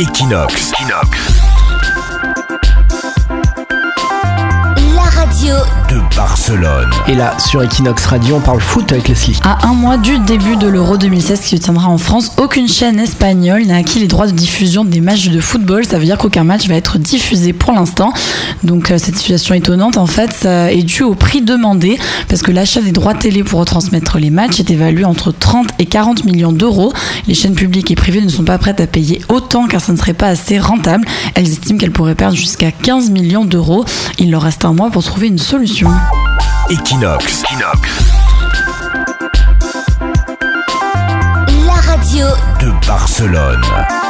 Equinox. La radio de Barcelone. Et là, sur Equinox Radio, on parle foot avec Leslie. À un mois du début de l'Euro 2016 qui se tiendra en France, aucune chaîne espagnole n'a acquis les droits de diffusion des matchs de football. Ça veut dire qu'aucun match va être diffusé pour l'instant. Donc euh, cette situation étonnante, en fait, ça est due au prix demandé parce que l'achat des droits télé pour retransmettre les matchs est évalué entre 30 et 40 millions d'euros. Les chaînes publiques et privées ne sont pas prêtes à payer autant car ça ne serait pas assez rentable. Elles estiment qu'elles pourraient perdre jusqu'à 15 millions d'euros. Il leur reste un mois pour trouver une solution. Equinox. La radio de Barcelone.